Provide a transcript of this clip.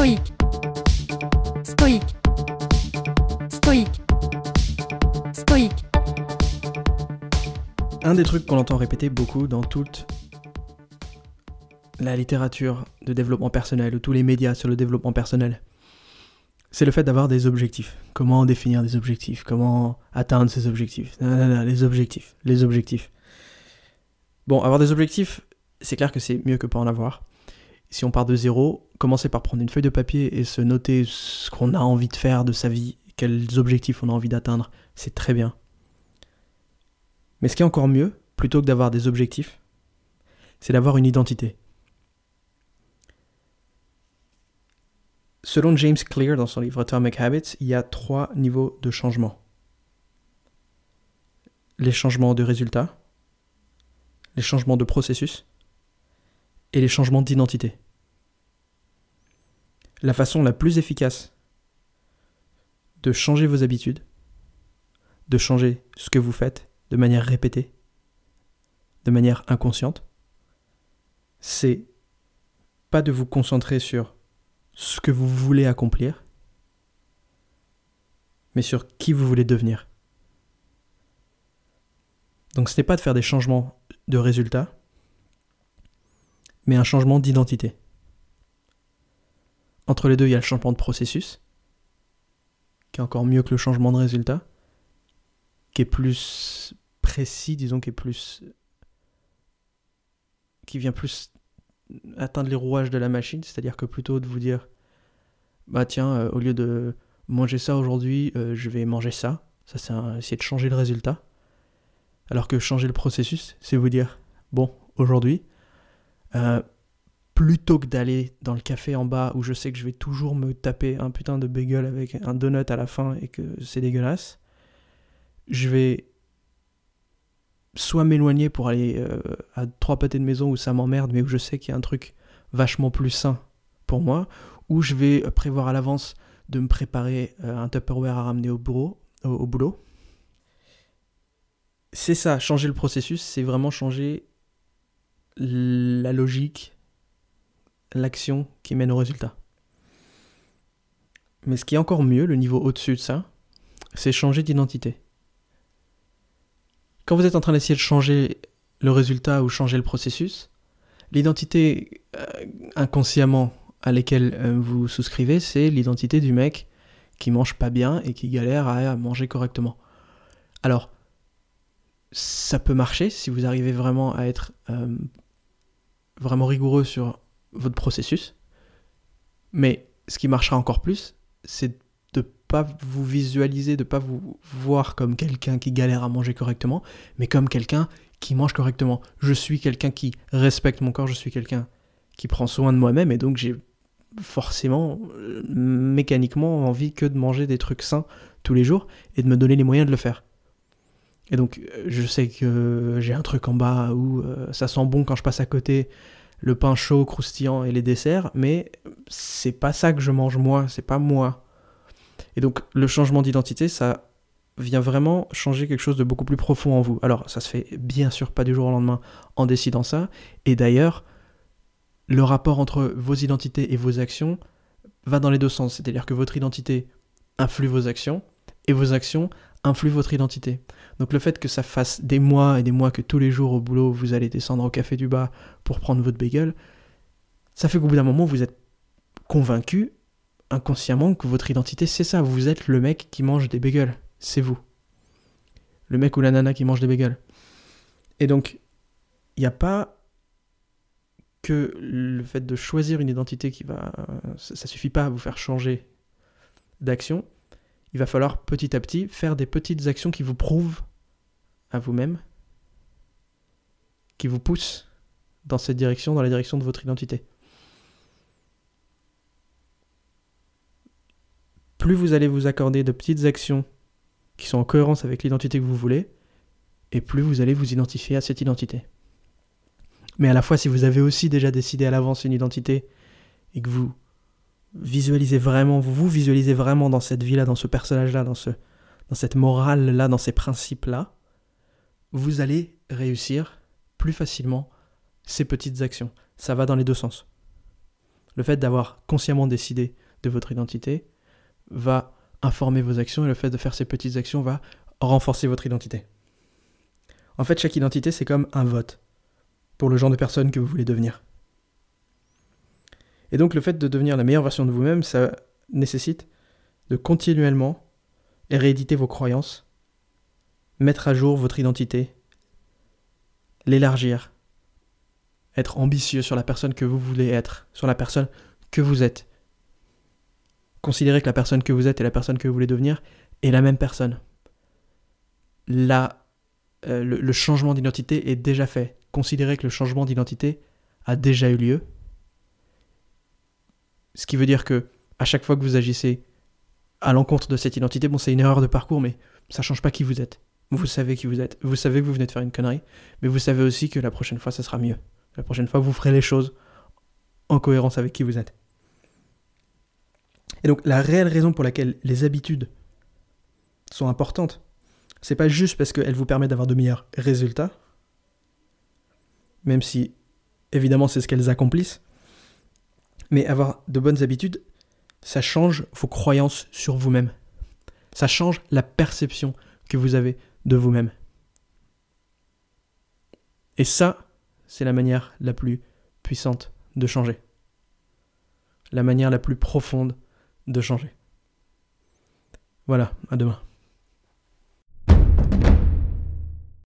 stoïque, stoïque, stoïque, stoïque. Un des trucs qu'on entend répéter beaucoup dans toute la littérature de développement personnel ou tous les médias sur le développement personnel, c'est le fait d'avoir des objectifs. Comment définir des objectifs? Comment atteindre ces objectifs? Nanana, Les objectifs, les objectifs. Bon, avoir des objectifs, c'est clair que c'est mieux que pas en avoir. Si on part de zéro, commencer par prendre une feuille de papier et se noter ce qu'on a envie de faire de sa vie, quels objectifs on a envie d'atteindre, c'est très bien. Mais ce qui est encore mieux, plutôt que d'avoir des objectifs, c'est d'avoir une identité. Selon James Clear dans son livre Atomic Habits, il y a trois niveaux de changement. Les changements de résultats, les changements de processus et les changements d'identité. La façon la plus efficace de changer vos habitudes, de changer ce que vous faites de manière répétée, de manière inconsciente, c'est pas de vous concentrer sur ce que vous voulez accomplir, mais sur qui vous voulez devenir. Donc ce n'est pas de faire des changements de résultats, mais un changement d'identité. Entre les deux, il y a le changement de processus, qui est encore mieux que le changement de résultat, qui est plus précis, disons, qui est plus. qui vient plus atteindre les rouages de la machine, c'est-à-dire que plutôt de vous dire, bah tiens, euh, au lieu de manger ça aujourd'hui, euh, je vais manger ça, ça c'est essayer de changer le résultat. Alors que changer le processus, c'est vous dire, bon, aujourd'hui, euh, plutôt que d'aller dans le café en bas où je sais que je vais toujours me taper un putain de bagel avec un donut à la fin et que c'est dégueulasse, je vais soit m'éloigner pour aller euh, à trois pâtés de maison où ça m'emmerde, mais où je sais qu'il y a un truc vachement plus sain pour moi, ou je vais prévoir à l'avance de me préparer euh, un Tupperware à ramener au bureau, au, boulot. C'est ça, changer le processus, c'est vraiment changer la logique, l'action qui mène au résultat. Mais ce qui est encore mieux, le niveau au-dessus de ça, c'est changer d'identité. Quand vous êtes en train d'essayer de changer le résultat ou changer le processus, l'identité euh, inconsciemment à laquelle euh, vous souscrivez, c'est l'identité du mec qui mange pas bien et qui galère à manger correctement. Alors, ça peut marcher si vous arrivez vraiment à être euh, vraiment rigoureux sur votre processus. Mais ce qui marchera encore plus, c'est de pas vous visualiser, de pas vous voir comme quelqu'un qui galère à manger correctement, mais comme quelqu'un qui mange correctement. Je suis quelqu'un qui respecte mon corps, je suis quelqu'un qui prend soin de moi-même et donc j'ai forcément euh, mécaniquement envie que de manger des trucs sains tous les jours et de me donner les moyens de le faire. Et donc euh, je sais que j'ai un truc en bas où euh, ça sent bon quand je passe à côté le pain chaud, croustillant et les desserts, mais c'est pas ça que je mange moi, c'est pas moi. Et donc le changement d'identité, ça vient vraiment changer quelque chose de beaucoup plus profond en vous. Alors ça se fait bien sûr pas du jour au lendemain en décidant ça, et d'ailleurs le rapport entre vos identités et vos actions va dans les deux sens, c'est-à-dire que votre identité influe vos actions, et vos actions influent votre identité. Donc le fait que ça fasse des mois et des mois que tous les jours au boulot vous allez descendre au café du bas pour prendre votre bagel, ça fait qu'au bout d'un moment vous êtes convaincu inconsciemment que votre identité c'est ça, vous êtes le mec qui mange des bagels, c'est vous. Le mec ou la nana qui mange des bagels. Et donc il n'y a pas que le fait de choisir une identité qui va ça, ça suffit pas à vous faire changer d'action, il va falloir petit à petit faire des petites actions qui vous prouvent à vous-même, qui vous poussent dans cette direction, dans la direction de votre identité. Plus vous allez vous accorder de petites actions qui sont en cohérence avec l'identité que vous voulez, et plus vous allez vous identifier à cette identité. Mais à la fois, si vous avez aussi déjà décidé à l'avance une identité et que vous visualisez vraiment, vous vous visualisez vraiment dans cette vie-là, dans ce personnage-là, dans, ce, dans cette morale-là, dans ces principes-là, vous allez réussir plus facilement ces petites actions. Ça va dans les deux sens. Le fait d'avoir consciemment décidé de votre identité va informer vos actions et le fait de faire ces petites actions va renforcer votre identité. En fait, chaque identité, c'est comme un vote pour le genre de personne que vous voulez devenir. Et donc le fait de devenir la meilleure version de vous-même, ça nécessite de continuellement rééditer vos croyances, mettre à jour votre identité, l'élargir, être ambitieux sur la personne que vous voulez être, sur la personne que vous êtes. Considérez que la personne que vous êtes et la personne que vous voulez devenir est la même personne. Là, euh, le changement d'identité est déjà fait. Considérez que le changement d'identité a déjà eu lieu. Ce qui veut dire que à chaque fois que vous agissez à l'encontre de cette identité, bon, c'est une erreur de parcours, mais ça change pas qui vous êtes. Vous savez qui vous êtes. Vous savez que vous venez de faire une connerie, mais vous savez aussi que la prochaine fois, ça sera mieux. La prochaine fois, vous ferez les choses en cohérence avec qui vous êtes. Et donc, la réelle raison pour laquelle les habitudes sont importantes, c'est pas juste parce qu'elles vous permettent d'avoir de meilleurs résultats, même si évidemment c'est ce qu'elles accomplissent, mais avoir de bonnes habitudes, ça change vos croyances sur vous-même. Ça change la perception que vous avez de vous-même. Et ça, c'est la manière la plus puissante de changer. La manière la plus profonde de changer. Voilà, à demain.